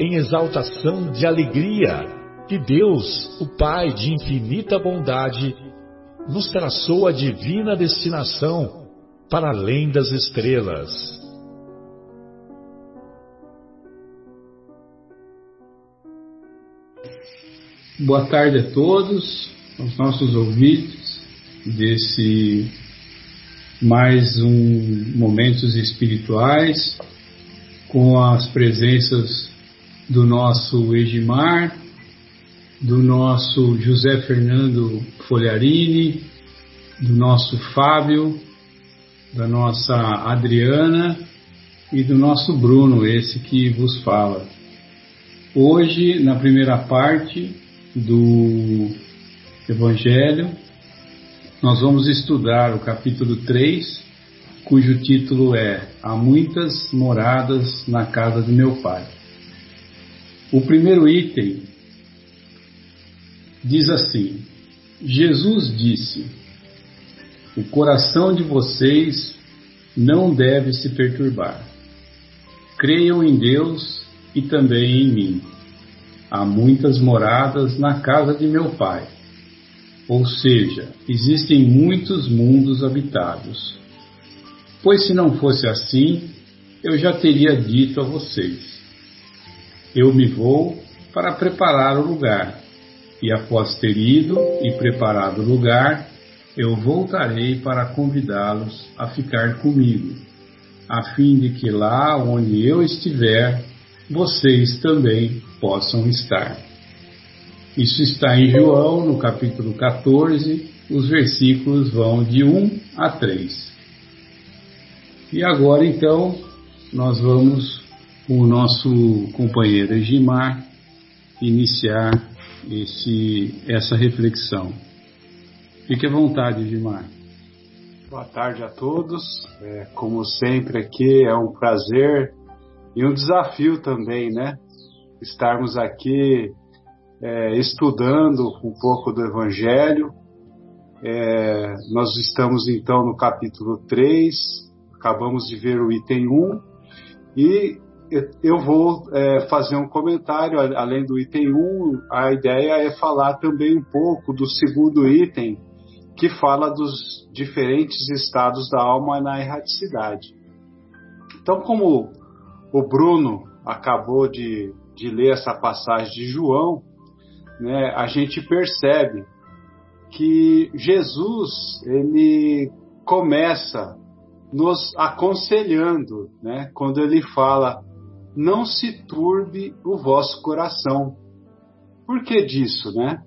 em exaltação de alegria que Deus, o Pai de infinita bondade, nos traçou a divina destinação para além das estrelas. Boa tarde a todos, aos nossos ouvintes desse mais um Momentos Espirituais, com as presenças do nosso Egimar, do nosso José Fernando Folharini, do nosso Fábio, da nossa Adriana e do nosso Bruno, esse que vos fala. Hoje, na primeira parte do Evangelho, nós vamos estudar o capítulo 3, cujo título é Há muitas moradas na casa de meu Pai. O primeiro item diz assim: Jesus disse: O coração de vocês não deve se perturbar. Creiam em Deus e também em mim. Há muitas moradas na casa de meu Pai. Ou seja, existem muitos mundos habitados. Pois se não fosse assim, eu já teria dito a vocês eu me vou para preparar o lugar, e após ter ido e preparado o lugar, eu voltarei para convidá-los a ficar comigo, a fim de que lá onde eu estiver, vocês também possam estar. Isso está em João, no capítulo 14, os versículos vão de 1 a 3. E agora então nós vamos o nosso companheiro Egimar iniciar esse, essa reflexão. Fique à vontade, Egimar. Boa tarde a todos. É, como sempre aqui é um prazer e um desafio também, né? Estarmos aqui é, estudando um pouco do Evangelho. É, nós estamos então no capítulo 3, acabamos de ver o item 1 e eu vou é, fazer um comentário, além do item 1, a ideia é falar também um pouco do segundo item, que fala dos diferentes estados da alma na erraticidade. Então, como o Bruno acabou de, de ler essa passagem de João, né, a gente percebe que Jesus ele começa nos aconselhando, né, quando ele fala não se turbe o vosso coração. Por que disso, né?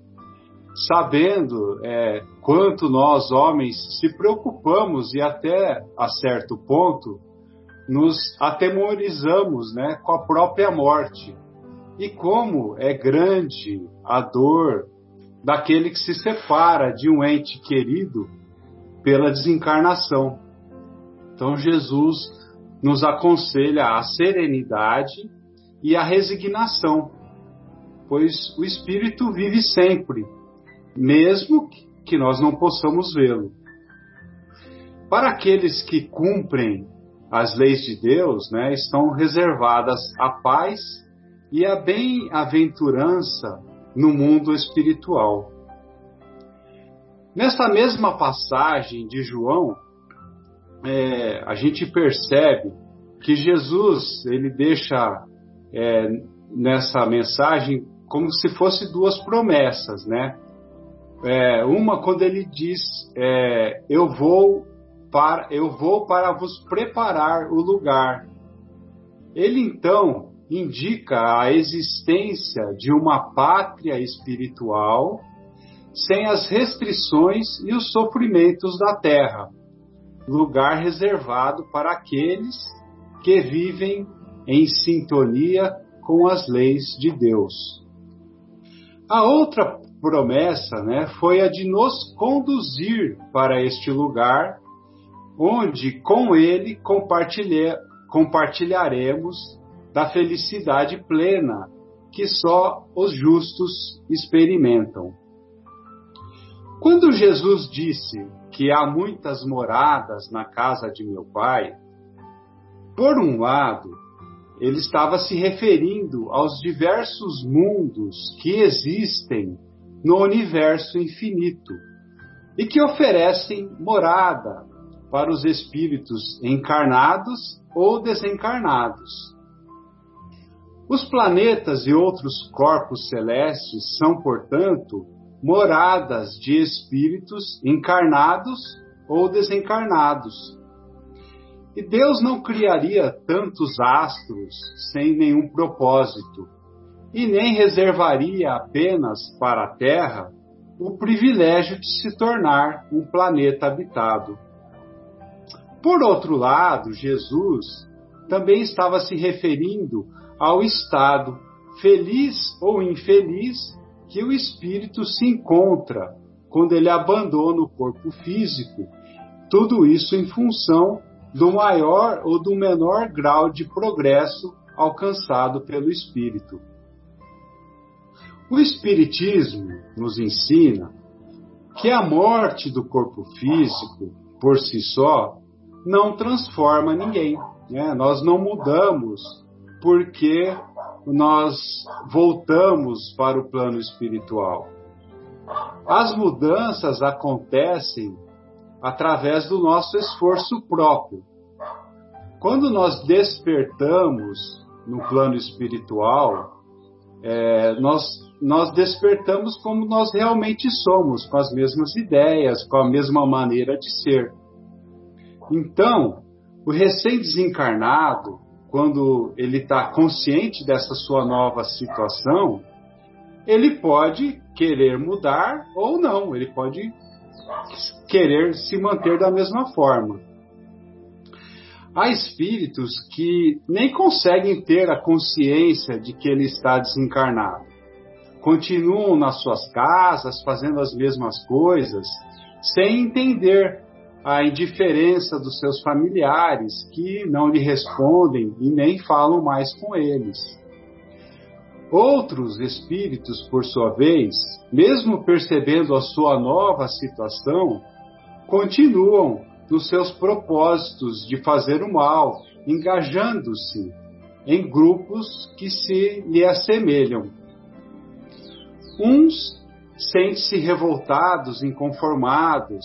Sabendo é, quanto nós, homens, se preocupamos e até a certo ponto nos atemorizamos né, com a própria morte. E como é grande a dor daquele que se separa de um ente querido pela desencarnação. Então Jesus nos aconselha a serenidade e a resignação, pois o Espírito vive sempre, mesmo que nós não possamos vê-lo. Para aqueles que cumprem as leis de Deus, né, estão reservadas a paz e a bem-aventurança no mundo espiritual. Nesta mesma passagem de João, é, a gente percebe que Jesus ele deixa é, nessa mensagem como se fosse duas promessas, né? É, uma quando ele diz é, eu vou para eu vou para vos preparar o lugar. Ele então indica a existência de uma pátria espiritual sem as restrições e os sofrimentos da terra, lugar reservado para aqueles que vivem em sintonia com as leis de Deus. A outra promessa né, foi a de nos conduzir para este lugar, onde com Ele compartilharemos da felicidade plena que só os justos experimentam. Quando Jesus disse que há muitas moradas na casa de meu Pai, por um lado, ele estava se referindo aos diversos mundos que existem no universo infinito e que oferecem morada para os espíritos encarnados ou desencarnados. Os planetas e outros corpos celestes são, portanto, moradas de espíritos encarnados ou desencarnados. E Deus não criaria tantos astros sem nenhum propósito, e nem reservaria apenas para a Terra o privilégio de se tornar um planeta habitado. Por outro lado, Jesus também estava se referindo ao estado, feliz ou infeliz, que o espírito se encontra quando ele abandona o corpo físico. Tudo isso em função do maior ou do menor grau de progresso alcançado pelo espírito. O Espiritismo nos ensina que a morte do corpo físico, por si só, não transforma ninguém. Né? Nós não mudamos porque nós voltamos para o plano espiritual. As mudanças acontecem através do nosso esforço próprio. Quando nós despertamos no plano espiritual, é, nós, nós despertamos como nós realmente somos, com as mesmas ideias, com a mesma maneira de ser. Então, o recém-desencarnado, quando ele está consciente dessa sua nova situação, ele pode querer mudar ou não, ele pode querer se manter da mesma forma. Há espíritos que nem conseguem ter a consciência de que ele está desencarnado. Continuam nas suas casas, fazendo as mesmas coisas, sem entender a indiferença dos seus familiares que não lhe respondem e nem falam mais com eles. Outros espíritos, por sua vez, mesmo percebendo a sua nova situação, continuam nos seus propósitos de fazer o mal, engajando-se em grupos que se lhe assemelham. Uns sentem-se revoltados, inconformados,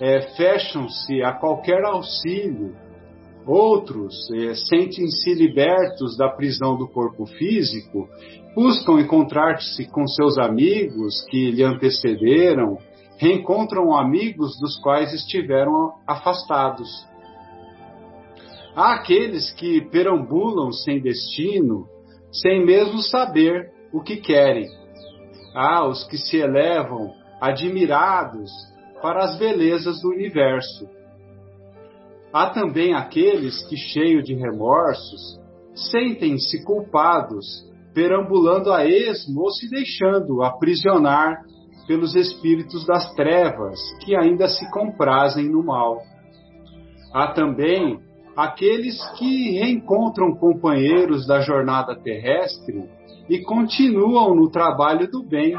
é, fecham-se a qualquer auxílio, outros é, sentem-se libertos da prisão do corpo físico, buscam encontrar-se com seus amigos que lhe antecederam, reencontram amigos dos quais estiveram afastados. Há aqueles que perambulam sem destino, sem mesmo saber o que querem. Há os que se elevam admirados para as belezas do universo. Há também aqueles que, cheios de remorsos, sentem-se culpados, perambulando a esmo ou se deixando aprisionar pelos espíritos das trevas que ainda se comprazem no mal. Há também aqueles que reencontram companheiros da jornada terrestre e continuam no trabalho do bem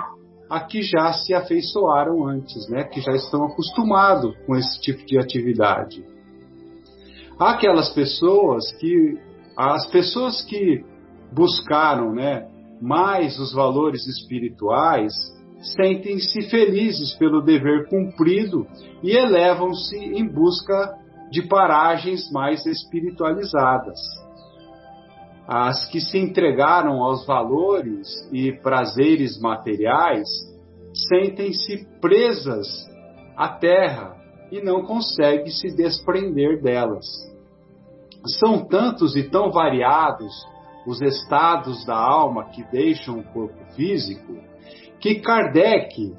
a que já se afeiçoaram antes, né? que já estão acostumados com esse tipo de atividade. Há aquelas pessoas que, as pessoas que buscaram né, mais os valores espirituais, sentem-se felizes pelo dever cumprido e elevam-se em busca de paragens mais espiritualizadas. As que se entregaram aos valores e prazeres materiais sentem-se presas à terra e não conseguem se desprender delas. São tantos e tão variados os estados da alma que deixam o corpo físico que Kardec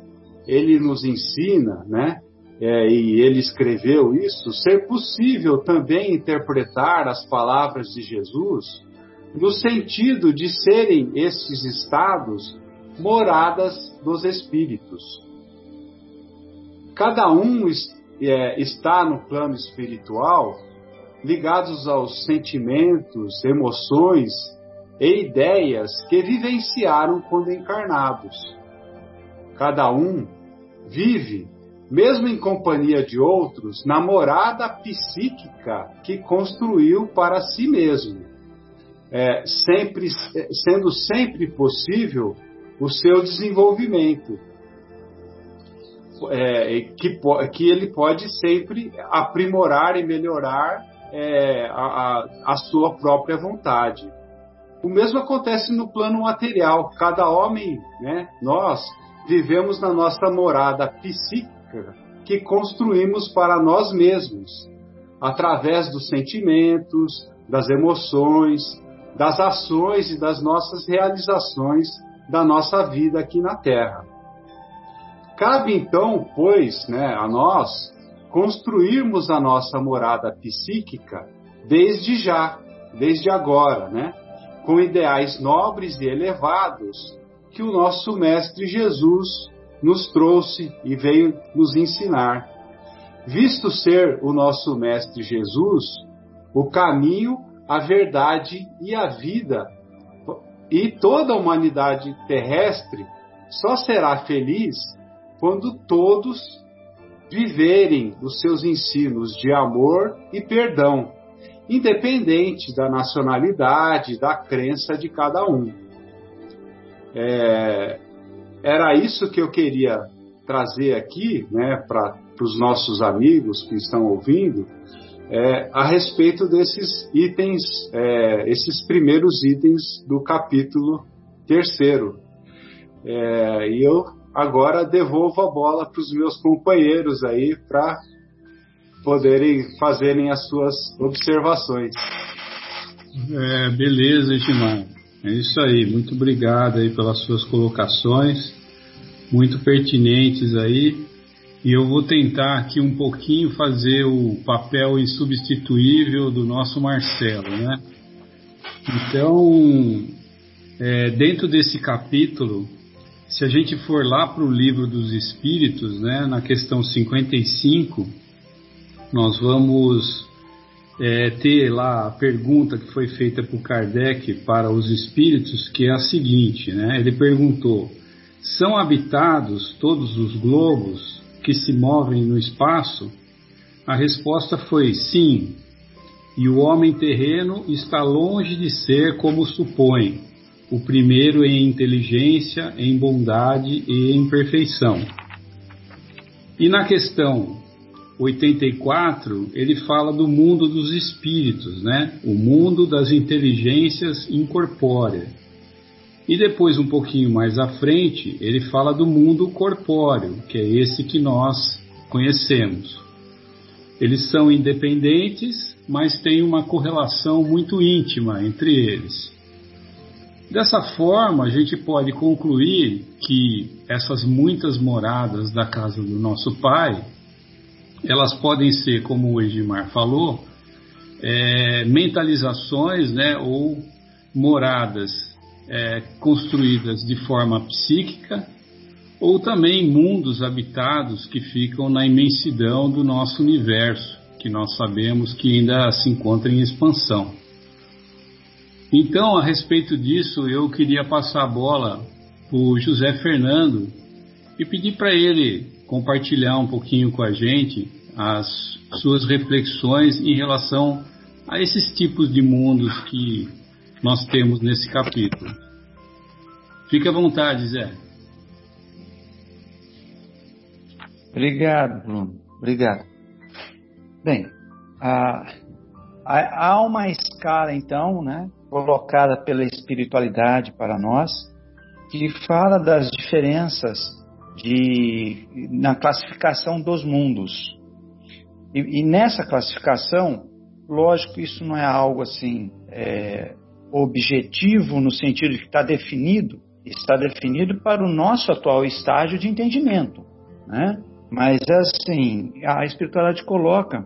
ele nos ensina, né? É, e ele escreveu isso, ser possível também interpretar as palavras de Jesus no sentido de serem esses estados moradas dos espíritos. Cada um é, está no plano espiritual ligados aos sentimentos, emoções e ideias que vivenciaram quando encarnados. Cada um vive, mesmo em companhia de outros, na morada psíquica que construiu para si mesmo, é, sempre, sendo sempre possível o seu desenvolvimento, é, que, que ele pode sempre aprimorar e melhorar é, a, a, sua própria vontade. O mesmo acontece no plano material. Cada homem, né, nós, vivemos na nossa morada psíquica que construímos para nós mesmos, através dos sentimentos, das emoções, das ações e das nossas realizações da nossa vida aqui na Terra. Cabe então, pois, né, a nós construirmos a nossa morada psíquica desde já, desde agora, né, com ideais nobres e elevados que o nosso Mestre Jesus nos trouxe e veio nos ensinar. Visto ser o nosso Mestre Jesus o caminho, a verdade e a vida, e toda a humanidade terrestre só será feliz quando todos viverem os seus ensinos de amor e perdão, independente da nacionalidade, da crença de cada um. É, era isso que eu queria trazer aqui, né, para os nossos amigos que estão ouvindo, é, a respeito desses itens, é, esses primeiros itens do capítulo terceiro. É, e eu agora devolvo a bola para os meus companheiros aí para poderem fazerem as suas observações. É, beleza, Edmar. É isso aí. Muito obrigado aí pelas suas colocações, muito pertinentes aí. E eu vou tentar aqui um pouquinho fazer o papel insubstituível do nosso Marcelo, né? Então, é, dentro desse capítulo, se a gente for lá para o livro dos Espíritos, né, na questão 55, nós vamos é, ter lá a pergunta que foi feita por Kardec para os espíritos, que é a seguinte, né? Ele perguntou: são habitados todos os globos que se movem no espaço? A resposta foi sim. E o homem terreno está longe de ser como supõe, o primeiro em inteligência, em bondade e em perfeição. E na questão 84, ele fala do mundo dos espíritos, né? O mundo das inteligências incorpóreas. E depois, um pouquinho mais à frente, ele fala do mundo corpóreo, que é esse que nós conhecemos. Eles são independentes, mas tem uma correlação muito íntima entre eles. Dessa forma, a gente pode concluir que essas muitas moradas da casa do nosso Pai elas podem ser, como o Edmar falou, é, mentalizações né, ou moradas é, construídas de forma psíquica ou também mundos habitados que ficam na imensidão do nosso universo, que nós sabemos que ainda se encontra em expansão. Então, a respeito disso, eu queria passar a bola para o José Fernando e pedir para ele compartilhar um pouquinho com a gente as suas reflexões em relação a esses tipos de mundos que nós temos nesse capítulo. Fique à vontade, Zé. Obrigado, Bruno. Obrigado. Bem, há, uma escala, então, né, colocada pela espiritualidade para nós, que fala das diferenças de, na classificação dos mundos. E, e nessa classificação, lógico, isso não é algo assim é, objetivo no sentido de que está definido, está definido para o nosso atual estágio de entendimento, né? Mas assim, a espiritualidade coloca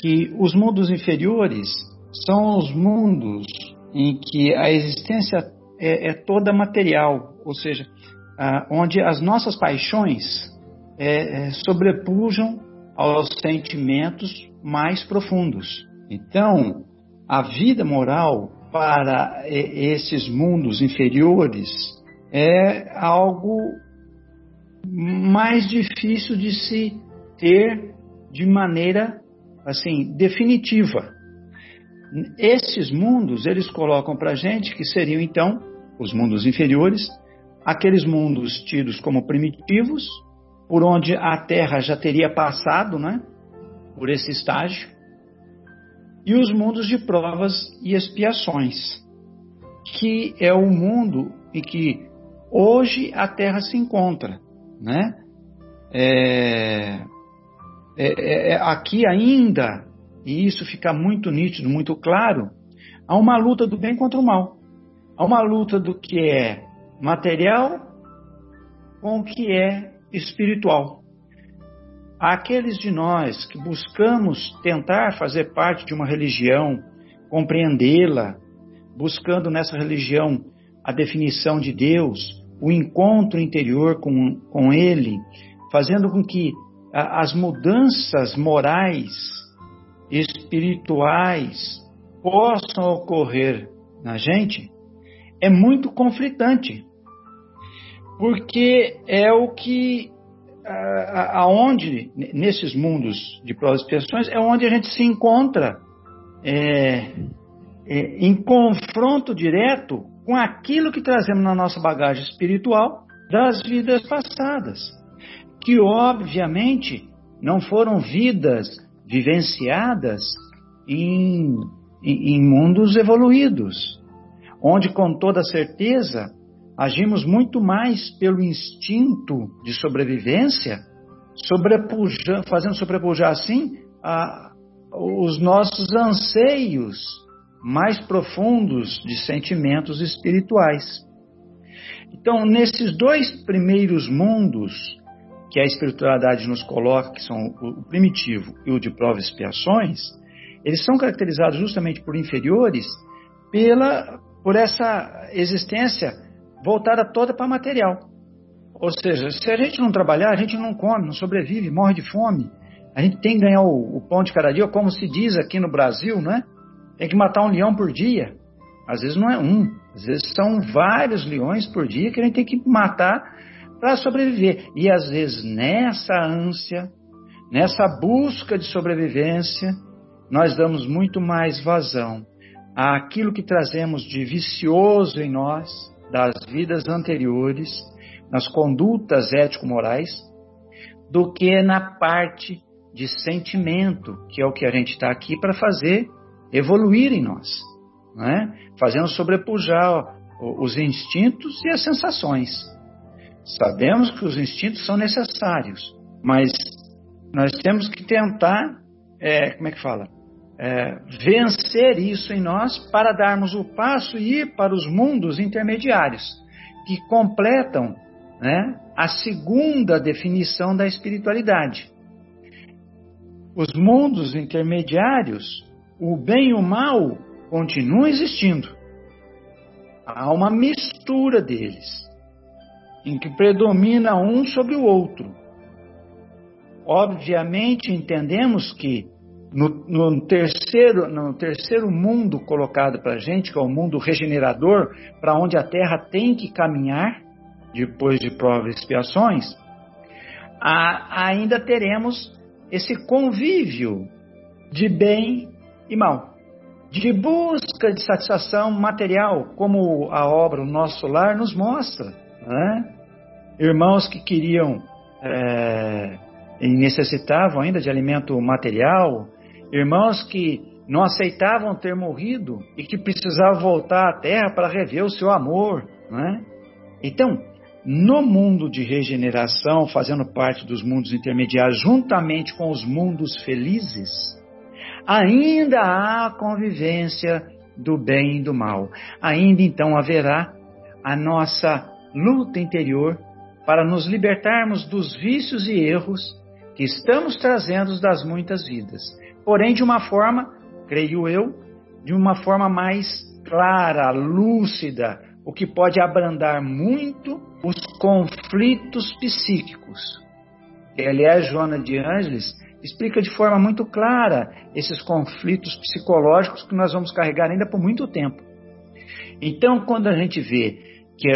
que os mundos inferiores são os mundos em que a existência é, é toda material, ou seja, onde as nossas paixões é, é, sobrepujam aos sentimentos mais profundos. Então, a vida moral para esses mundos inferiores é algo mais difícil de se ter de maneira assim definitiva. Esses mundos eles colocam para gente que seriam então os mundos inferiores, aqueles mundos tidos como primitivos, por onde a Terra já teria passado, né, por esse estágio, e os mundos de provas e expiações, que é o mundo em que hoje a Terra se encontra, né? É, é, é, é, aqui ainda, e isso fica muito nítido, muito claro, há uma luta do bem contra o mal. Há uma luta do que é material com o que é espiritual. Aqueles de nós que buscamos tentar fazer parte de uma religião, compreendê-la, buscando nessa religião a definição de Deus, o encontro interior com, com Ele, fazendo com que as mudanças morais, espirituais possam ocorrer na gente, é muito conflitante. Porque é o que aonde nesses mundos de provas e expiações é onde a gente se encontra é, é, em confronto direto com aquilo que trazemos na nossa bagagem espiritual das vidas passadas que obviamente não foram vidas vivenciadas em, em, em mundos evoluídos, onde com toda certeza agimos muito mais pelo instinto de sobrevivência, sobrepujar, fazendo sobrepujar assim a, os nossos anseios mais profundos de sentimentos espirituais. Então, nesses dois primeiros mundos, que a espiritualidade nos coloca, que são o primitivo e o de provas e expiações, eles são caracterizados justamente por inferiores pela, por essa existência voltada toda para material. Ou seja, se a gente não trabalhar, a gente não come, não sobrevive, morre de fome. A gente tem que ganhar o, o pão de cada dia, como se diz aqui no Brasil, não é? Tem que matar um leão por dia. Às vezes não é um, às vezes são vários leões por dia que a gente tem que matar para sobreviver. E às vezes nessa ânsia, nessa busca de sobrevivência, nós damos muito mais vazão àquilo que trazemos de vicioso em nós, das vidas anteriores, nas condutas ético-morais, do que na parte de sentimento, que é o que a gente está aqui para fazer evoluir em nós, né? fazendo sobrepujar os instintos e as sensações. Sabemos que os instintos são necessários, mas nós temos que tentar, é, como é que fala? É, vencer isso em nós para darmos o passo e ir para os mundos intermediários, que completam né, a segunda definição da espiritualidade. Os mundos intermediários, o bem e o mal continuam existindo. Há uma mistura deles em que predomina um sobre o outro. Obviamente entendemos que no, no terceiro, no terceiro mundo colocado para a gente, que é o mundo regenerador, para onde a Terra tem que caminhar, depois de provas e expiações, a, ainda teremos esse convívio de bem e mal, de busca de satisfação material, como a obra O Nosso Lar nos mostra. Né? irmãos que queriam é, e necessitavam ainda de alimento material, irmãos que não aceitavam ter morrido e que precisavam voltar à Terra para rever o seu amor. Né? Então, no mundo de regeneração, fazendo parte dos mundos intermediários, juntamente com os mundos felizes, ainda há convivência do bem e do mal. Ainda então haverá a nossa luta interior para nos libertarmos dos vícios e erros que estamos trazendo das muitas vidas. Porém, de uma forma, creio eu, de uma forma mais clara, lúcida, o que pode abrandar muito os conflitos psíquicos. Aliás, Joana de Ângeles explica de forma muito clara esses conflitos psicológicos que nós vamos carregar ainda por muito tempo. Então, quando a gente vê que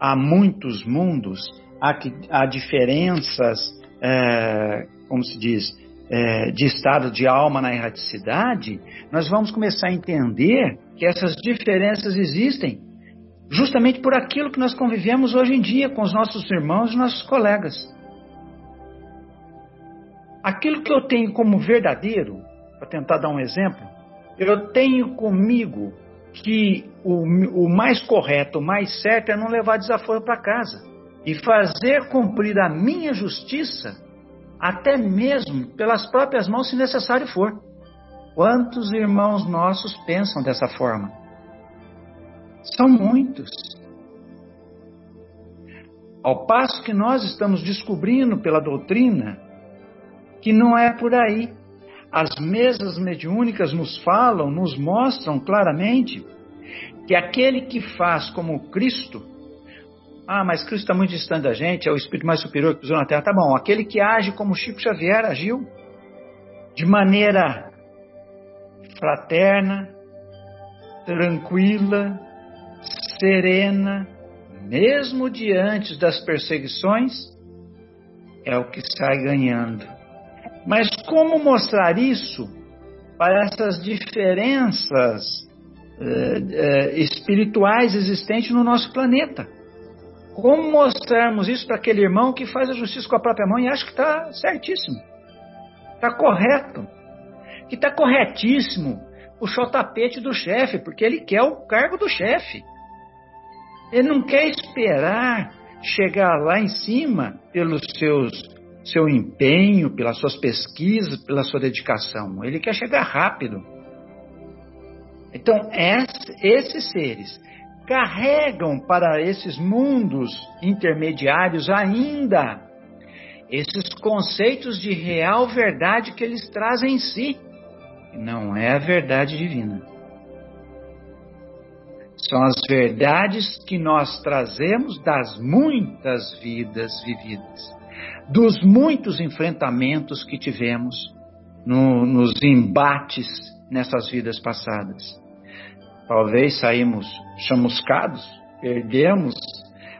há muitos mundos, há, há diferenças, é, como se diz, é, de estado de alma na erraticidade, nós vamos começar a entender que essas diferenças existem justamente por aquilo que nós convivemos hoje em dia com os nossos irmãos e nossos colegas. Aquilo que eu tenho como verdadeiro, para tentar dar um exemplo, eu tenho comigo que o, o mais correto, o mais certo é não levar desaforo para casa e fazer cumprir a minha justiça, até mesmo pelas próprias mãos, se necessário for. Quantos irmãos nossos pensam dessa forma? São muitos. Ao passo que nós estamos descobrindo pela doutrina que não é por aí. As mesas mediúnicas nos falam, nos mostram claramente que aquele que faz como Cristo, ah, mas Cristo está muito distante da gente, é o espírito mais superior que pisou na Terra, tá bom. Aquele que age como Chico Xavier agiu, de maneira fraterna, tranquila, serena, mesmo diante das perseguições, é o que sai ganhando. Mas como mostrar isso para essas diferenças eh, eh, espirituais existentes no nosso planeta? Como mostrarmos isso para aquele irmão que faz a justiça com a própria mão e acha que está certíssimo, está correto, que está corretíssimo puxar o tapete do chefe, porque ele quer o cargo do chefe. Ele não quer esperar chegar lá em cima pelos seus seu empenho, pelas suas pesquisas, pela sua dedicação. Ele quer chegar rápido. Então, esses seres carregam para esses mundos intermediários ainda esses conceitos de real verdade que eles trazem em si. Não é a verdade divina. São as verdades que nós trazemos das muitas vidas vividas dos muitos enfrentamentos que tivemos no, nos embates nessas vidas passadas. Talvez saímos chamuscados, perdemos,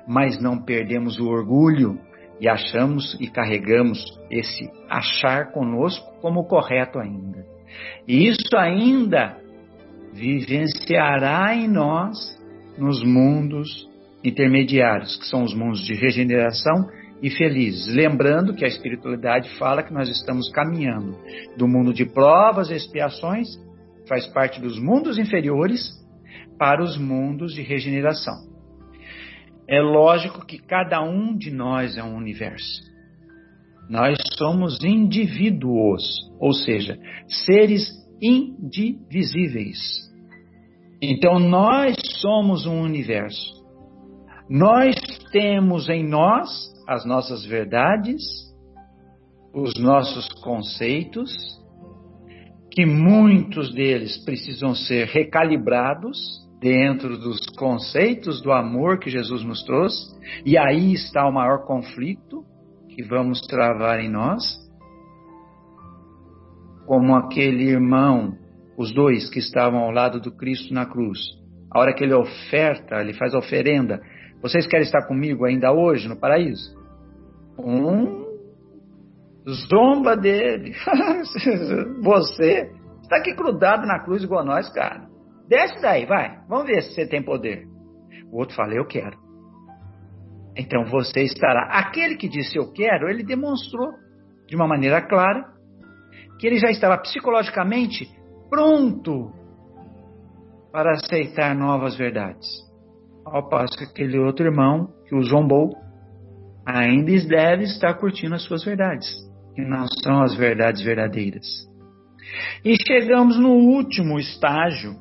mas não perdemos o orgulho e achamos e carregamos esse achar conosco como correto ainda. E isso ainda vivenciará em nós nos mundos intermediários, que são os mundos de regeneração e felizes. Lembrando que a espiritualidade fala que nós estamos caminhando do mundo de provas e expiações, faz parte dos mundos inferiores, para os mundos de regeneração. É lógico que cada um de nós é um universo. Nós somos indivíduos, ou seja, seres indivisíveis. Então nós somos um universo. Nós temos em nós as nossas verdades, os nossos conceitos, que muitos deles precisam ser recalibrados dentro dos conceitos do amor que Jesus nos trouxe, e aí está o maior conflito que vamos travar em nós. Como aquele irmão, os dois que estavam ao lado do Cristo na cruz. A hora que ele oferta, ele faz a oferenda, vocês querem estar comigo ainda hoje no paraíso? Um zomba dele. você está aqui grudado na cruz igual nós, cara. Desce daí, vai. Vamos ver se você tem poder. O outro fala, eu quero. Então você estará. Aquele que disse eu quero, ele demonstrou de uma maneira clara que ele já estava psicologicamente pronto para aceitar novas verdades. Ao passo que aquele outro irmão que o zombou ainda deve estar curtindo as suas verdades, que não são as verdades verdadeiras. E chegamos no último estágio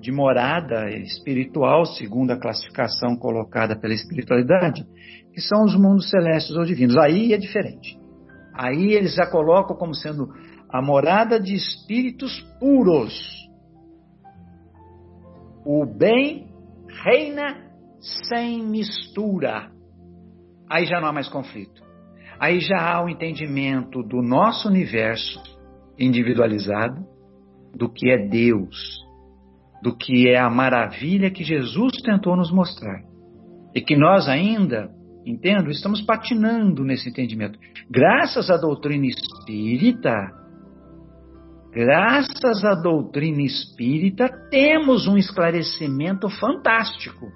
de morada espiritual, segundo a classificação colocada pela espiritualidade, que são os mundos celestes ou divinos. Aí é diferente. Aí eles a colocam como sendo a morada de espíritos puros. O bem reina sem mistura. Aí já não há mais conflito. Aí já há o entendimento do nosso universo individualizado, do que é Deus, do que é a maravilha que Jesus tentou nos mostrar. E que nós ainda, entendo, estamos patinando nesse entendimento. Graças à doutrina espírita, graças à doutrina espírita, temos um esclarecimento fantástico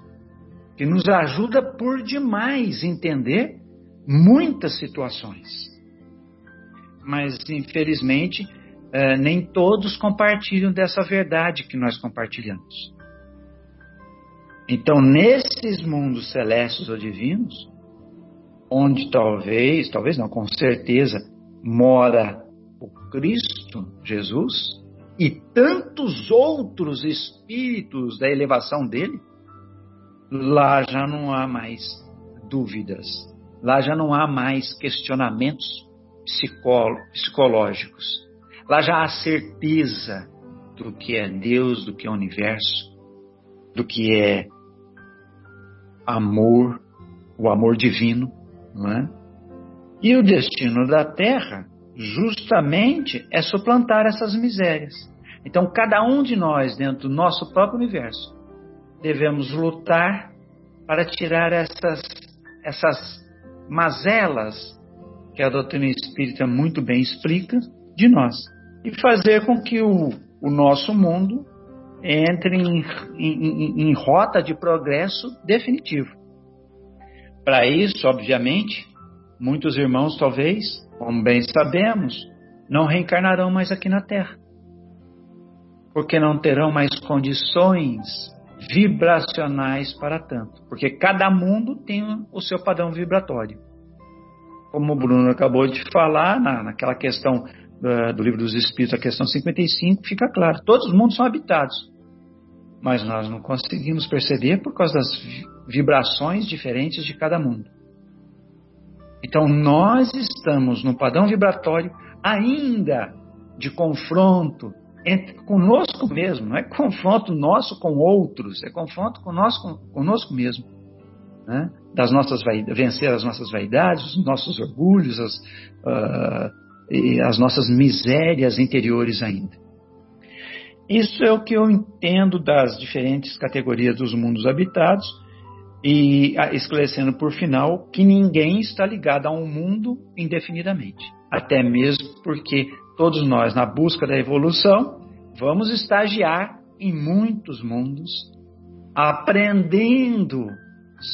que nos ajuda por demais entender muitas situações. Mas, infelizmente, uh, nem todos compartilham dessa verdade que nós compartilhamos. Então, nesses mundos celestes ou divinos, onde talvez, talvez não, com certeza, mora o Cristo, Jesus, e tantos outros espíritos da elevação dele, lá já não há mais dúvidas, lá já não há mais questionamentos psicológicos. Lá já há certeza do que é Deus, do que é o universo, do que é amor, o amor divino, não é? E o destino da Terra, justamente, é suplantar essas misérias. Então, cada um de nós, dentro do nosso próprio universo, devemos lutar para tirar essas, essas mazelas que a doutrina espírita muito bem explica de nós e fazer com que o, o nosso mundo entre em, em, em rota de progresso definitivo. Para isso, obviamente, muitos irmãos, talvez, como bem sabemos, não reencarnarão mais aqui na Terra, porque não terão mais condições vibracionais para tanto, porque cada mundo tem o seu padrão vibratório. Como o Bruno acabou de falar, na, naquela questão do Livro dos Espíritos, a questão 55, fica claro: todos os mundos são habitados. Mas nós não conseguimos perceber por causa das vibrações diferentes de cada mundo. Então nós estamos no padrão vibratório ainda de confronto entre, conosco mesmo, não é confronto nosso com outros, é confronto conosco, conosco mesmo. Né? Das nossas vencer as nossas vaidades, os nossos orgulhos, as, uh, as nossas misérias interiores ainda. Isso é o que eu entendo das diferentes categorias dos mundos habitados e esclarecendo por final que ninguém está ligado a um mundo indefinidamente. Até mesmo porque todos nós, na busca da evolução, vamos estagiar em muitos mundos, aprendendo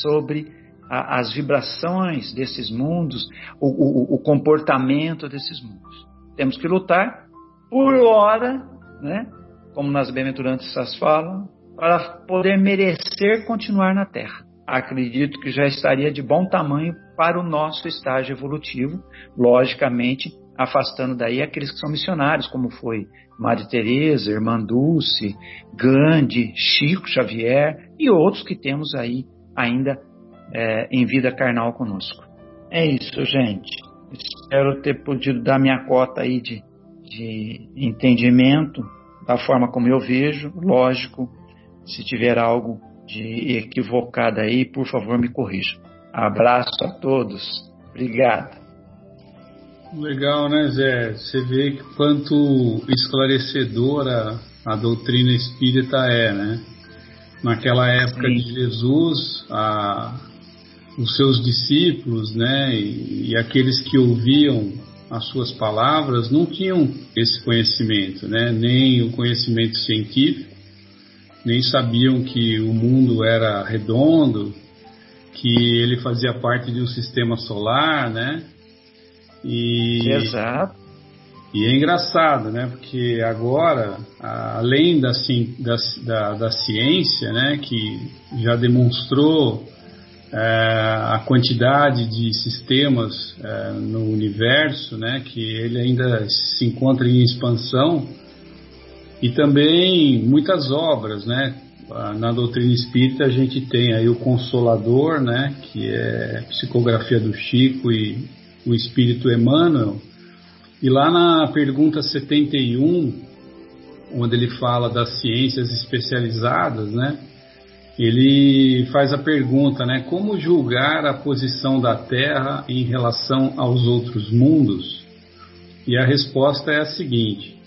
sobre a, as vibrações desses mundos, o, o, o, comportamento desses mundos. Temos que lutar por hora, né, como nas bem-aventuranças falam, para poder merecer continuar na Terra. Acredito que já estaria de bom tamanho para o nosso estágio evolutivo, logicamente afastando daí aqueles que são missionários, como foi Madre Teresa, Irmã Dulce, Gandhi, Chico Xavier e outros que temos aí ainda é, em vida carnal conosco. É isso, gente. Espero ter podido dar minha cota aí de, de entendimento da forma como eu vejo. Lógico, se tiver algo de equivocado aí, por favor, me corrija. Abraço a todos. Obrigado. Legal, né, Zé? Você vê quanto esclarecedora a doutrina espírita é, né? Naquela época Sim. de Jesus, a, os seus discípulos, né, e, e, aqueles que ouviam as suas palavras não tinham esse conhecimento, né, nem o conhecimento científico, nem sabiam que o mundo era redondo, que ele fazia parte de um sistema solar, né, e, Exato. E é engraçado, né? Porque agora, além da, da, da ciência, né, que já demonstrou é, a quantidade de sistemas é, no universo, né, que ele ainda se encontra em expansão, e também muitas obras, né? Na doutrina espírita a gente tem aí o Consolador, né, que é psicografia do Chico e o Espírito Emmanuel, e lá na pergunta 71, onde ele fala das ciências especializadas, né? Ele faz a pergunta, né? Como julgar a posição da Terra em relação aos outros mundos? E a resposta é a seguinte: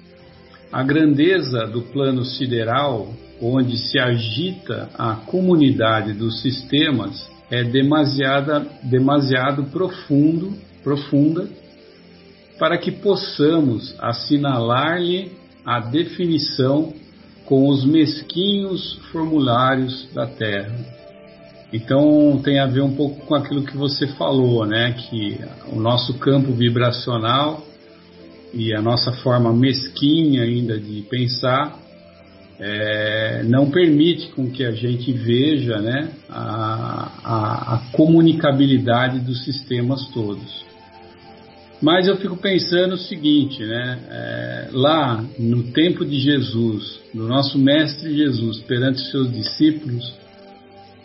a grandeza do plano sideral, onde se agita a comunidade dos sistemas, é demasiado profundo, profunda para que possamos assinalar-lhe a definição com os mesquinhos formulários da Terra. Então tem a ver um pouco com aquilo que você falou, né? Que o nosso campo vibracional e a nossa forma mesquinha ainda de pensar é, não permite com que a gente veja né, a, a, a comunicabilidade dos sistemas todos. Mas eu fico pensando o seguinte, né? É, lá no tempo de Jesus, do nosso mestre Jesus perante os seus discípulos,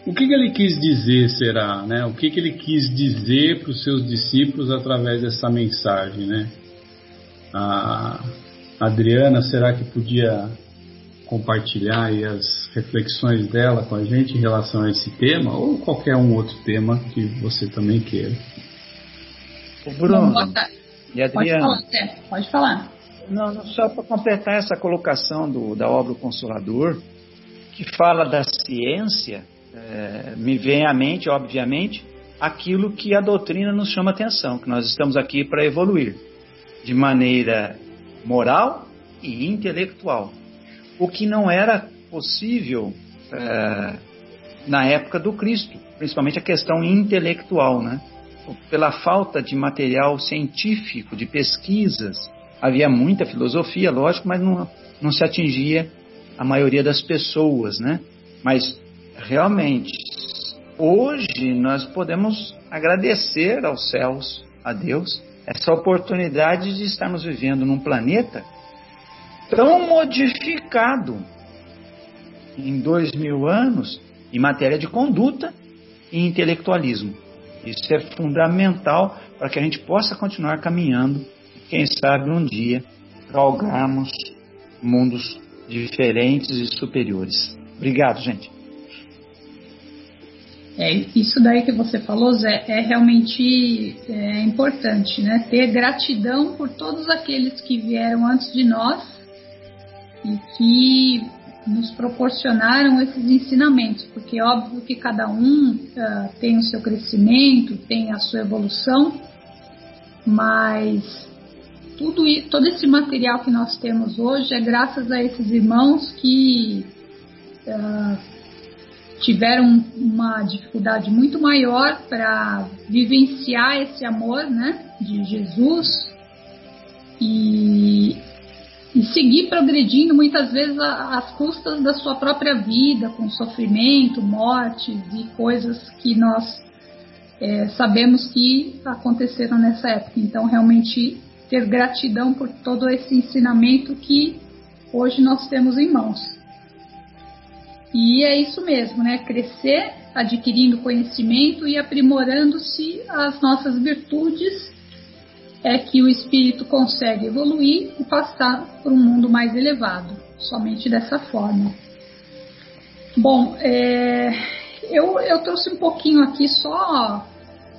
o que, que ele quis dizer será, né? O que, que ele quis dizer para os seus discípulos através dessa mensagem, né? A Adriana, será que podia compartilhar as reflexões dela com a gente em relação a esse tema ou qualquer um outro tema que você também queira? O Bruno e Adriana. Pode falar, pode falar. Não, não só para completar essa colocação do, da obra o Consolador, que fala da ciência, é, me vem à mente, obviamente, aquilo que a doutrina nos chama atenção, que nós estamos aqui para evoluir de maneira moral e intelectual. O que não era possível é, na época do Cristo, principalmente a questão intelectual, né? Pela falta de material científico, de pesquisas. Havia muita filosofia, lógico, mas não, não se atingia a maioria das pessoas, né? Mas realmente, hoje nós podemos agradecer aos céus, a Deus, essa oportunidade de estarmos vivendo num planeta tão modificado em dois mil anos em matéria de conduta e intelectualismo. Isso é fundamental para que a gente possa continuar caminhando quem sabe, um dia galgarmos mundos diferentes e superiores. Obrigado, gente. É, isso daí que você falou, Zé, é realmente é, importante, né? Ter gratidão por todos aqueles que vieram antes de nós e que nos proporcionaram esses ensinamentos, porque é óbvio que cada um uh, tem o seu crescimento, tem a sua evolução, mas tudo todo esse material que nós temos hoje é graças a esses irmãos que uh, tiveram uma dificuldade muito maior para vivenciar esse amor, né, de Jesus. E e seguir progredindo muitas vezes às custas da sua própria vida, com sofrimento, mortes e coisas que nós é, sabemos que aconteceram nessa época. Então, realmente ter gratidão por todo esse ensinamento que hoje nós temos em mãos. E é isso mesmo, né? Crescer, adquirindo conhecimento e aprimorando-se as nossas virtudes é que o espírito consegue evoluir e passar para um mundo mais elevado, somente dessa forma. Bom, é, eu, eu trouxe um pouquinho aqui só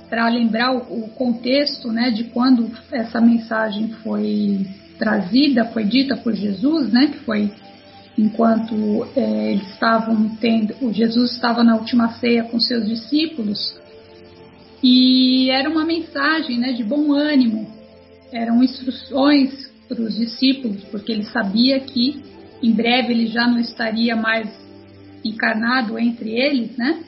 para lembrar o, o, contexto né, de quando essa mensagem foi trazida, foi dita por Jesus, né, que foi enquanto é, eles estavam tendo, o Jesus estava na última ceia com seus discípulos e era uma mensagem né, de bom ânimo, eram instruções para os discípulos, porque ele sabia que em breve ele já não estaria mais encarnado entre eles, né?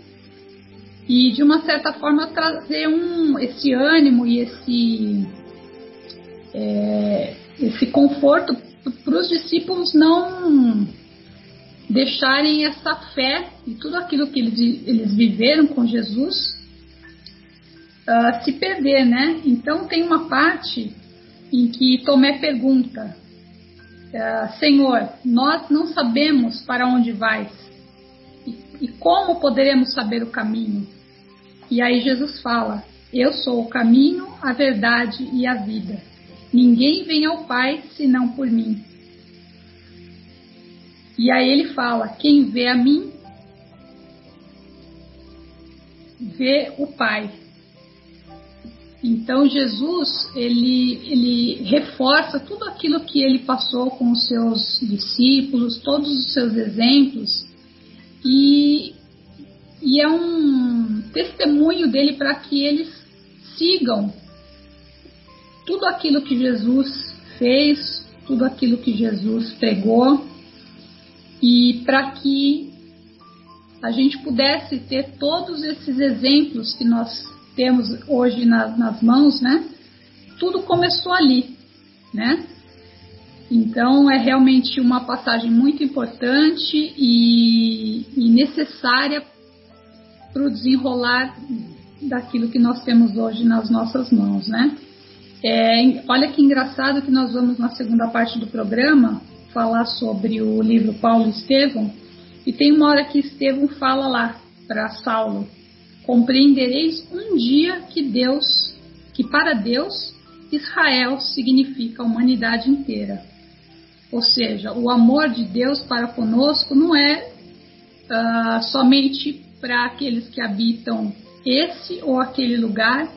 E de uma certa forma trazer um, esse ânimo e esse, é, esse conforto para os discípulos não deixarem essa fé e tudo aquilo que eles, eles viveram com Jesus uh, se perder, né? Então tem uma parte em que Tomé pergunta: uh, Senhor, nós não sabemos para onde vais e, e como poderemos saber o caminho? E aí Jesus fala: Eu sou o caminho, a verdade e a vida. Ninguém vem ao Pai senão por mim. E aí ele fala: Quem vê a mim, vê o Pai. Então Jesus ele, ele reforça tudo aquilo que ele passou com os seus discípulos, todos os seus exemplos, e, e é um testemunho dele para que eles sigam tudo aquilo que Jesus fez, tudo aquilo que Jesus pregou, e para que a gente pudesse ter todos esses exemplos que nós temos hoje nas, nas mãos, né? Tudo começou ali, né? Então é realmente uma passagem muito importante e, e necessária para o desenrolar daquilo que nós temos hoje nas nossas mãos, né? É, olha que engraçado que nós vamos na segunda parte do programa falar sobre o livro Paulo e Estevão e tem uma hora que Estevão fala lá para Saulo compreendereis um dia que Deus, que para Deus Israel significa a humanidade inteira. Ou seja, o amor de Deus para conosco não é uh, somente para aqueles que habitam esse ou aquele lugar,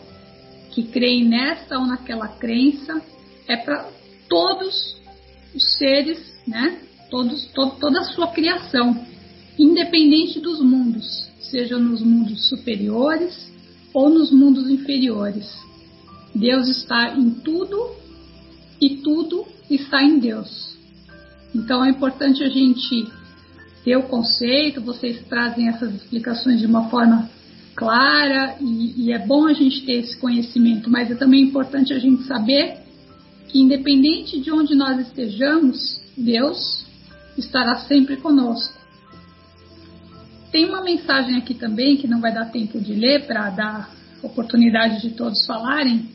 que creem nesta ou naquela crença, é para todos os seres, né? Todos, todo, toda a sua criação, independente dos mundos, seja nos mundos superiores ou nos mundos inferiores. Deus está em tudo e tudo está em Deus. Então é importante a gente ter o conceito, vocês trazem essas explicações de uma forma clara e, e, é bom a gente ter esse conhecimento, mas é também importante a gente saber que independente de onde nós estejamos, Deus estará sempre conosco. Tem uma mensagem aqui também que não vai dar tempo de ler para dar oportunidade de todos falarem,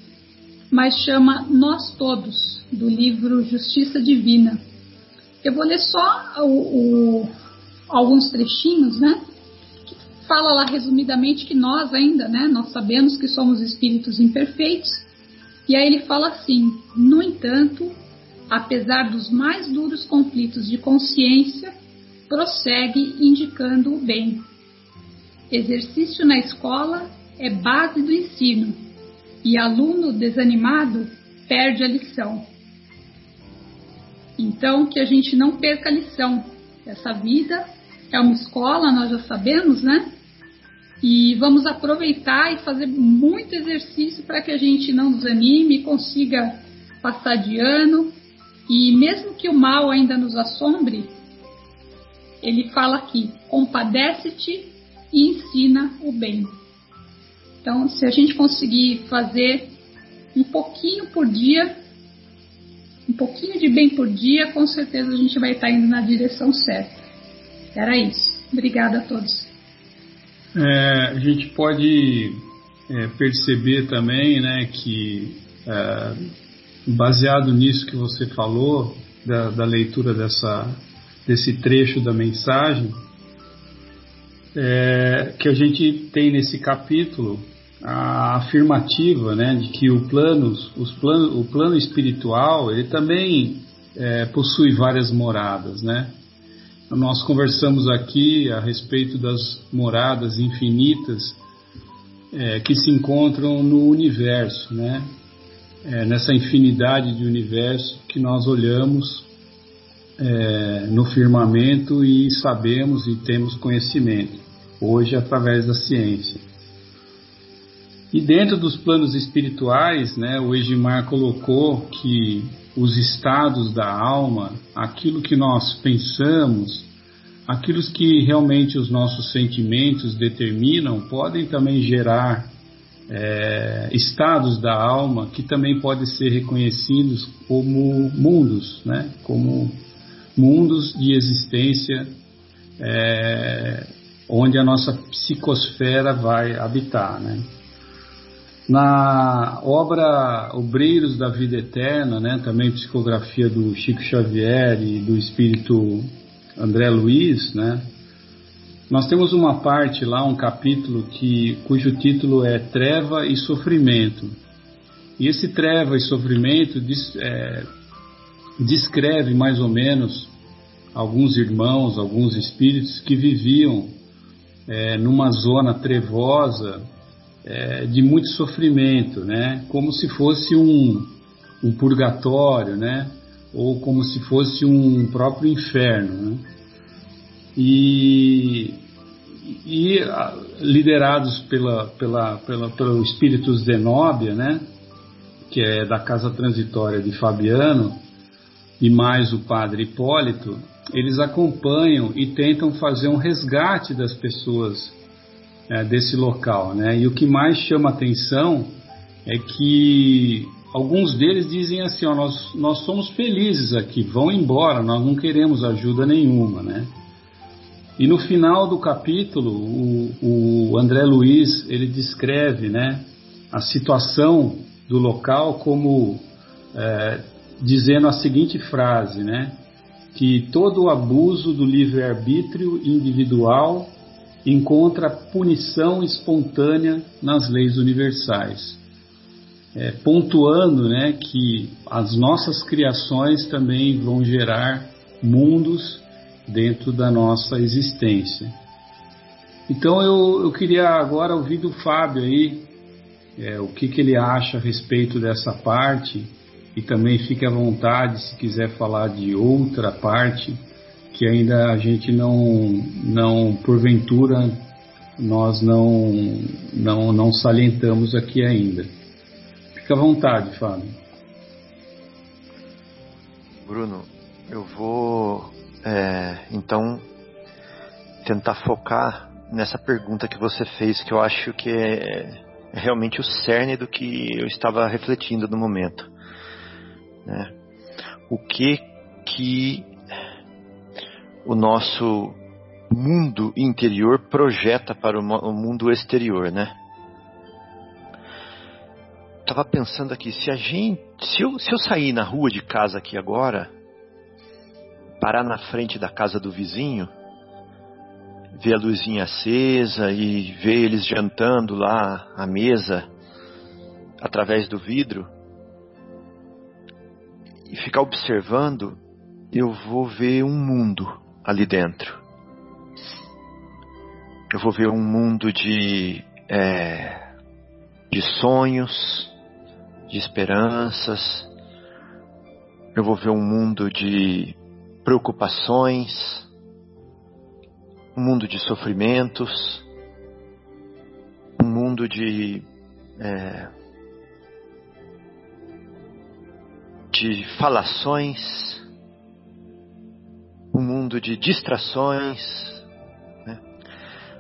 mas chama Nós Todos, do livro Justiça Divina. Eu vou ler só o, o, alguns trechinhos, né? Que fala lá resumidamente que nós ainda, né? Nós sabemos que somos espíritos imperfeitos. E aí ele fala assim: no entanto, apesar dos mais duros conflitos de consciência, prossegue indicando o bem. Exercício na escola é base do ensino e aluno desanimado perde a lição. Então, que a gente não perca a lição. Essa vida é uma escola, nós já sabemos, né? E vamos aproveitar e fazer muito exercício para que a gente não desanime, consiga passar de ano. E mesmo que o mal ainda nos assombre, ele fala aqui: compadece-te e ensina o bem. Então, se a gente conseguir fazer um pouquinho por dia, um pouquinho de bem por dia, com certeza a gente vai estar indo na direção certa. Era isso. Obrigada a todos. É, a gente pode é, perceber também né, que, é, baseado nisso que você falou, da, da leitura dessa, desse trecho da mensagem, é, que a gente tem nesse capítulo a afirmativa né, de que o plano, os plano, o plano espiritual ele também é, possui várias moradas. Né? Nós conversamos aqui a respeito das moradas infinitas é, que se encontram no universo, né? É, nessa infinidade de universo que nós olhamos é, no firmamento e sabemos e temos conhecimento, hoje através da ciência. E dentro dos planos espirituais, né, o Egimar colocou que os estados da alma, aquilo que nós pensamos, aquilo que realmente os nossos sentimentos determinam, podem também gerar é, estados da alma que também podem ser reconhecidos como mundos, né? como mundos de existência é, onde a nossa psicosfera vai habitar. Né? Na obra Obreiros da Vida Eterna, né, também psicografia do Chico Xavier e do espírito André Luiz, né, nós temos uma parte lá, um capítulo que, cujo título é Treva e Sofrimento. E esse treva e sofrimento é, descreve mais ou menos alguns irmãos, alguns espíritos que viviam é, numa zona trevosa é, de muito sofrimento, né? Como se fosse um, um purgatório, né? Ou como se fosse um próprio inferno, né? E, e liderados pela, pela, pela, pelo espírito Zenóbia, né? Que é da casa transitória de Fabiano, e mais o padre Hipólito, eles acompanham e tentam fazer um resgate das pessoas é, desse local, né? E o que mais chama atenção é que alguns deles dizem assim, ó, nós, nós somos felizes aqui, vão embora, nós não queremos ajuda nenhuma, né? E no final do capítulo, o, o André Luiz, ele descreve, né, a situação do local como é, dizendo a seguinte frase, né, que todo abuso do livre-arbítrio individual encontra punição espontânea nas leis universais. É, pontuando né, que as nossas criações também vão gerar mundos dentro da nossa existência. Então eu, eu queria agora ouvir do Fábio aí é, o que, que ele acha a respeito dessa parte e também fique à vontade se quiser falar de outra parte que ainda a gente não, não porventura, nós não, não, não salientamos aqui ainda. Fica à vontade, Fábio. Bruno, eu vou é, então tentar focar nessa pergunta que você fez, que eu acho que é realmente o cerne do que eu estava refletindo no momento. Né? O que que o nosso mundo interior projeta para o mundo exterior, né? Tava pensando aqui, se a gente, se eu, se eu sair na rua de casa aqui agora, parar na frente da casa do vizinho, ver a luzinha acesa e ver eles jantando lá à mesa através do vidro e ficar observando, eu vou ver um mundo ali dentro. Eu vou ver um mundo de, é, de sonhos, de esperanças. Eu vou ver um mundo de preocupações, um mundo de sofrimentos, um mundo de é, de falações, um mundo de distrações. Né?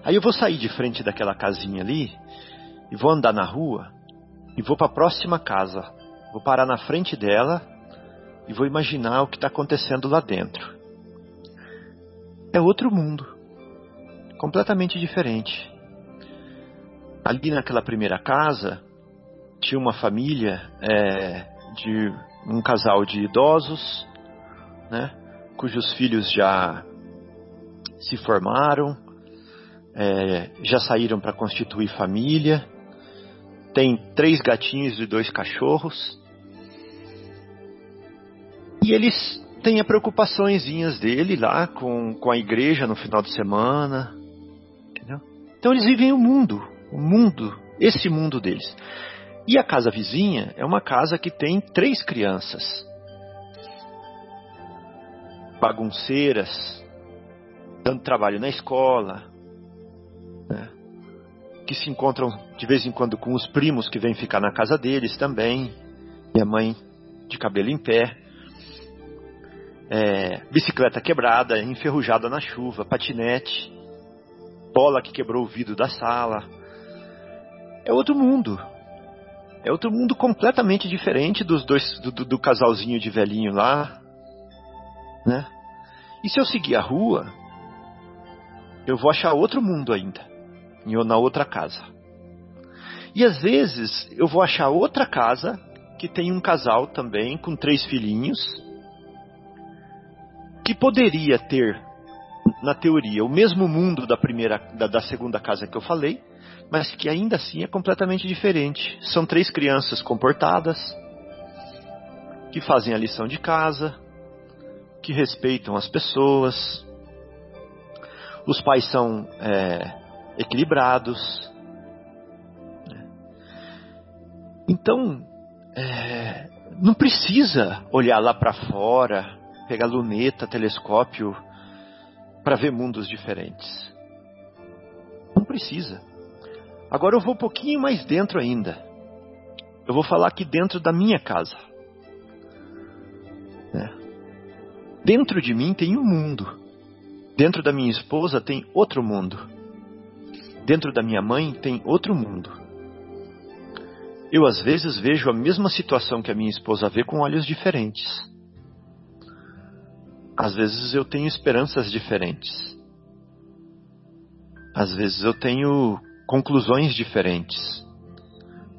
Aí eu vou sair de frente daquela casinha ali e vou andar na rua e vou para a próxima casa. Vou parar na frente dela e vou imaginar o que está acontecendo lá dentro. É outro mundo, completamente diferente. Ali naquela primeira casa tinha uma família é, de um casal de idosos, né? cujos filhos já se formaram, é, já saíram para constituir família, tem três gatinhos e dois cachorros, e eles têm as preocupaçõezinhas dele lá com, com a igreja no final de semana. Entendeu? Então eles vivem o mundo, o mundo, esse mundo deles. E a casa vizinha é uma casa que tem três crianças bagunceiras, dando trabalho na escola, né? que se encontram de vez em quando com os primos que vêm ficar na casa deles também, minha mãe de cabelo em pé, é, bicicleta quebrada, enferrujada na chuva, patinete, bola que quebrou o vidro da sala. é outro mundo. É outro mundo completamente diferente dos dois do, do, do casalzinho de velhinho lá, né? E se eu seguir a rua, eu vou achar outro mundo ainda, na outra casa. E às vezes eu vou achar outra casa que tem um casal também com três filhinhos, que poderia ter, na teoria, o mesmo mundo da primeira, da, da segunda casa que eu falei, mas que ainda assim é completamente diferente. São três crianças comportadas, que fazem a lição de casa, que respeitam as pessoas, os pais são é, equilibrados. Então, é, não precisa olhar lá para fora, pegar luneta, telescópio, para ver mundos diferentes. Não precisa. Agora eu vou um pouquinho mais dentro ainda. Eu vou falar aqui dentro da minha casa. É. Dentro de mim tem um mundo. Dentro da minha esposa tem outro mundo. Dentro da minha mãe tem outro mundo. Eu às vezes vejo a mesma situação que a minha esposa vê com olhos diferentes. Às vezes eu tenho esperanças diferentes. Às vezes eu tenho conclusões diferentes.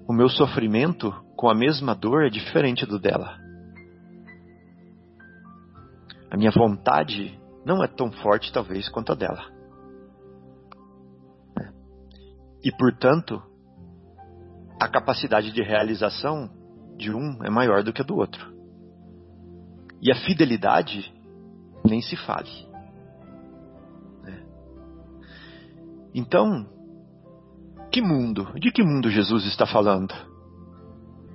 O meu sofrimento com a mesma dor é diferente do dela. A minha vontade não é tão forte, talvez, quanto a dela. E, portanto, a capacidade de realização de um é maior do que a do outro. E a fidelidade nem se fale. Então, que mundo? De que mundo Jesus está falando?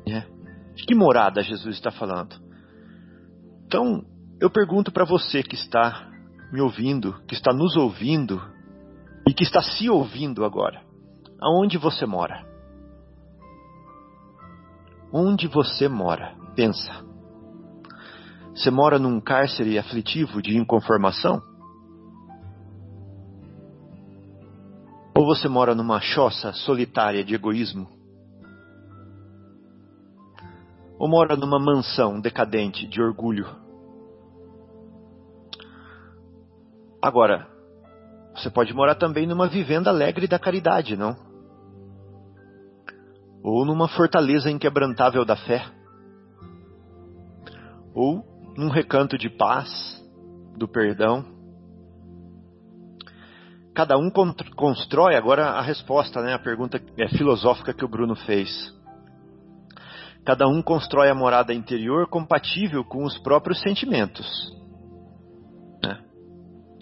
É. De que morada Jesus está falando? Então, eu pergunto para você que está me ouvindo, que está nos ouvindo e que está se ouvindo agora: aonde você mora? Onde você mora? Pensa. Você mora num cárcere aflitivo de inconformação? Ou você mora numa choça solitária de egoísmo? Ou mora numa mansão decadente de orgulho? Agora, você pode morar também numa vivenda alegre da caridade, não? Ou numa fortaleza inquebrantável da fé? Ou num recanto de paz, do perdão? Cada um constrói agora a resposta, né? A pergunta é filosófica que o Bruno fez. Cada um constrói a morada interior compatível com os próprios sentimentos. Né?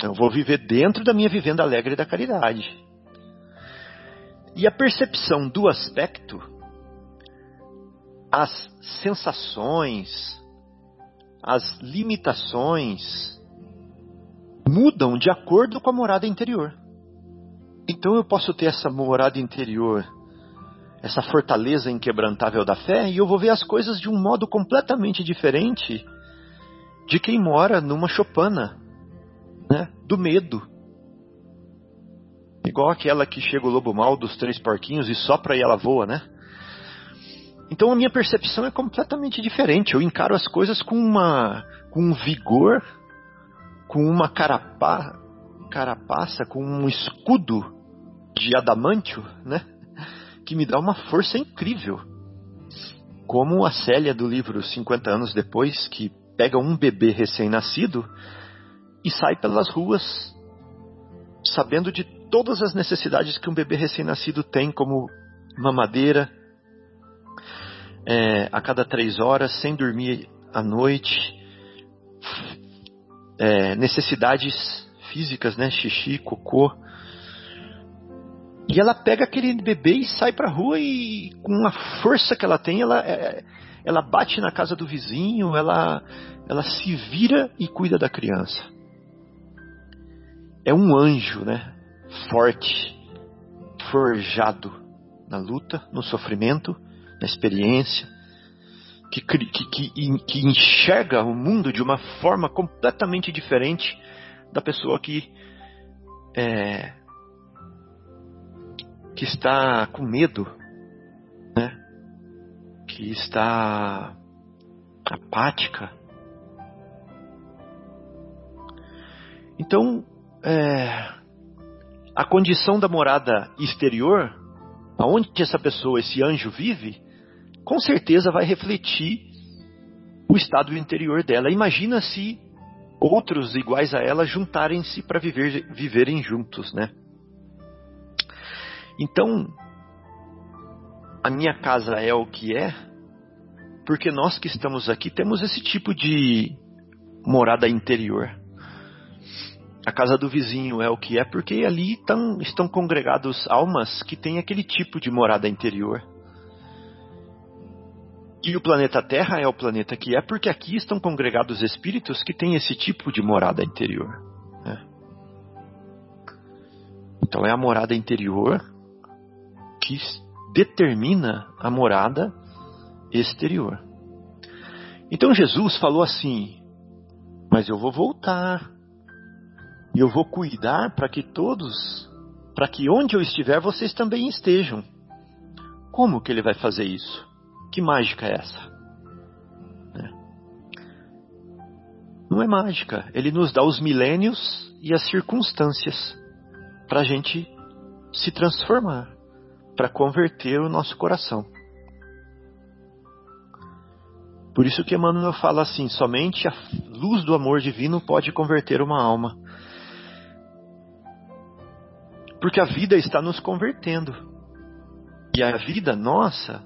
Eu vou viver dentro da minha vivenda alegre da caridade. E a percepção do aspecto, as sensações, as limitações mudam de acordo com a morada interior. Então eu posso ter essa morada interior, essa fortaleza inquebrantável da fé, e eu vou ver as coisas de um modo completamente diferente de quem mora numa chopana, né, do medo. Igual aquela que chega o lobo mal dos três porquinhos e sopra e ela voa, né? Então a minha percepção é completamente diferente. Eu encaro as coisas com uma com um vigor, com uma carapá, carapaça, com um escudo de adamantio, né? Que me dá uma força incrível. Como a Célia do livro 50 anos depois, que pega um bebê recém-nascido e sai pelas ruas sabendo de todas as necessidades que um bebê recém-nascido tem, como mamadeira, é, a cada três horas, sem dormir à noite, é, necessidades físicas, né? Xixi, cocô. E ela pega aquele bebê e sai pra rua e com a força que ela tem, ela, é, ela bate na casa do vizinho, ela, ela se vira e cuida da criança. É um anjo, né? Forte, forjado na luta, no sofrimento, na experiência, que, que, que, que enxerga o mundo de uma forma completamente diferente da pessoa que é, que está com medo né, que está apática. Então, é, a condição da morada exterior, aonde essa pessoa, esse anjo vive, com certeza vai refletir o estado interior dela. Imagina se outros iguais a ela juntarem-se para viver, viverem juntos, né? Então, a minha casa é o que é, porque nós que estamos aqui temos esse tipo de morada interior. A casa do vizinho é o que é, porque ali tão, estão congregados almas que têm aquele tipo de morada interior. E o planeta Terra é o planeta que é, porque aqui estão congregados espíritos que têm esse tipo de morada interior. Né? Então é a morada interior que determina a morada exterior. Então Jesus falou assim: Mas eu vou voltar, e eu vou cuidar para que todos, para que onde eu estiver vocês também estejam. Como que ele vai fazer isso? Que mágica é essa? É. Não é mágica. Ele nos dá os milênios e as circunstâncias para a gente se transformar, para converter o nosso coração. Por isso que Emmanuel fala assim: somente a luz do amor divino pode converter uma alma. Porque a vida está nos convertendo. E a vida nossa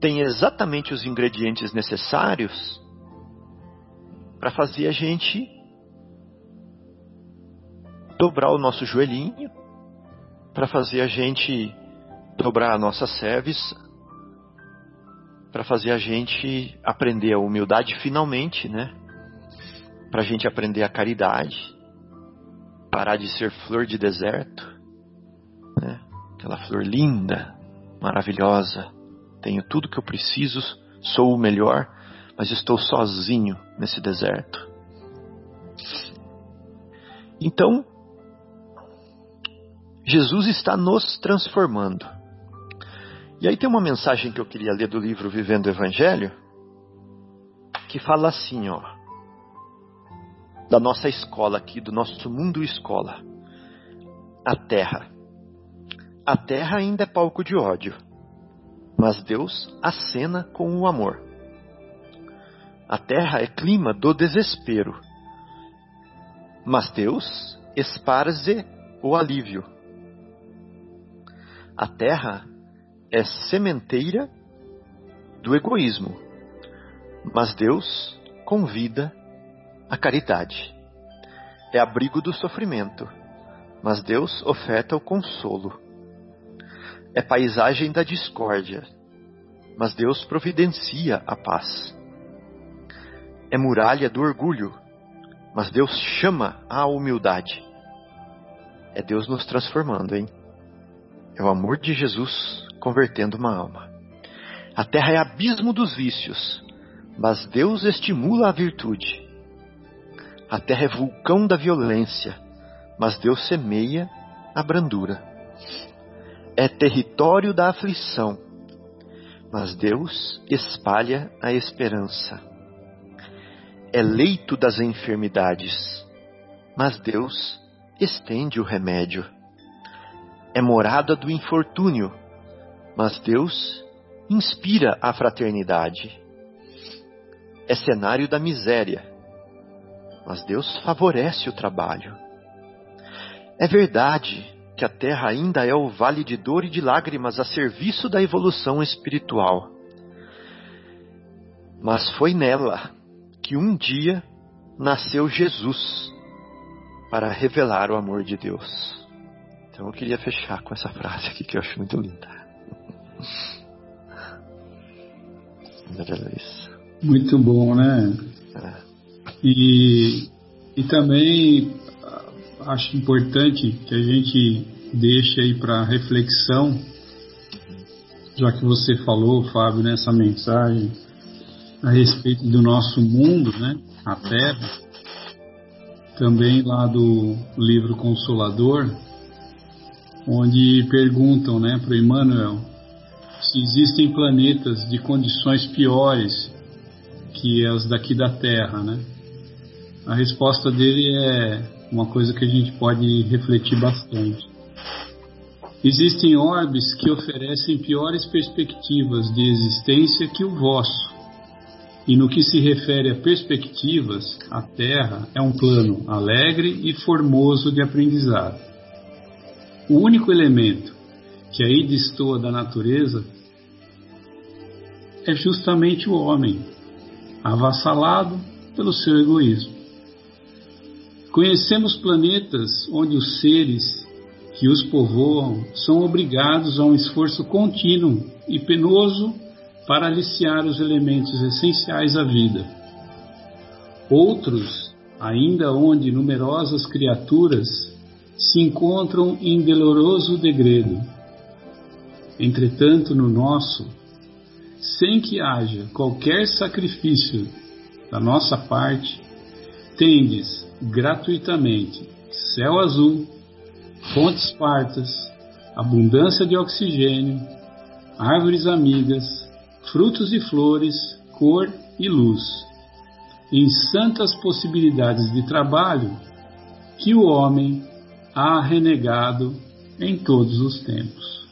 tem exatamente os ingredientes necessários para fazer a gente dobrar o nosso joelhinho, para fazer a gente dobrar a nossa cerviz, para fazer a gente aprender a humildade finalmente, né? Para a gente aprender a caridade, parar de ser flor de deserto, né? Aquela flor linda, maravilhosa, tenho tudo que eu preciso, sou o melhor, mas estou sozinho nesse deserto. Então, Jesus está nos transformando. E aí tem uma mensagem que eu queria ler do livro Vivendo o Evangelho, que fala assim, ó, da nossa escola aqui, do nosso mundo escola. A terra. A terra ainda é palco de ódio mas Deus acena com o amor. A terra é clima do desespero, mas Deus esparze o alívio. A terra é sementeira do egoísmo, mas Deus convida a caridade. É abrigo do sofrimento, mas Deus oferta o consolo é paisagem da discórdia, mas Deus providencia a paz. É muralha do orgulho, mas Deus chama a humildade. É Deus nos transformando, hein? É o amor de Jesus convertendo uma alma. A terra é abismo dos vícios, mas Deus estimula a virtude. A terra é vulcão da violência, mas Deus semeia a brandura é território da aflição, mas Deus espalha a esperança. É leito das enfermidades, mas Deus estende o remédio. É morada do infortúnio, mas Deus inspira a fraternidade. É cenário da miséria, mas Deus favorece o trabalho. É verdade que a terra ainda é o vale de dor e de lágrimas a serviço da evolução espiritual. Mas foi nela que um dia nasceu Jesus para revelar o amor de Deus. Então eu queria fechar com essa frase aqui que eu acho muito linda. Muito bom, né? É. E, e também acho importante que a gente deixe aí para reflexão, já que você falou, Fábio, nessa mensagem a respeito do nosso mundo, né, a Terra, também lá do livro Consolador, onde perguntam, né, para Emmanuel existem planetas de condições piores que as daqui da Terra, né? A resposta dele é uma coisa que a gente pode refletir bastante. Existem orbes que oferecem piores perspectivas de existência que o vosso. E no que se refere a perspectivas, a Terra é um plano alegre e formoso de aprendizado. O único elemento que aí destoa da natureza é justamente o homem, avassalado pelo seu egoísmo. Conhecemos planetas onde os seres que os povoam são obrigados a um esforço contínuo e penoso para aliciar os elementos essenciais à vida. Outros, ainda onde numerosas criaturas se encontram em doloroso degredo. Entretanto, no nosso, sem que haja qualquer sacrifício da nossa parte, tendes gratuitamente céu azul, fontes fartas, abundância de oxigênio, árvores amigas, frutos e flores, cor e luz, em santas possibilidades de trabalho que o homem há renegado em todos os tempos.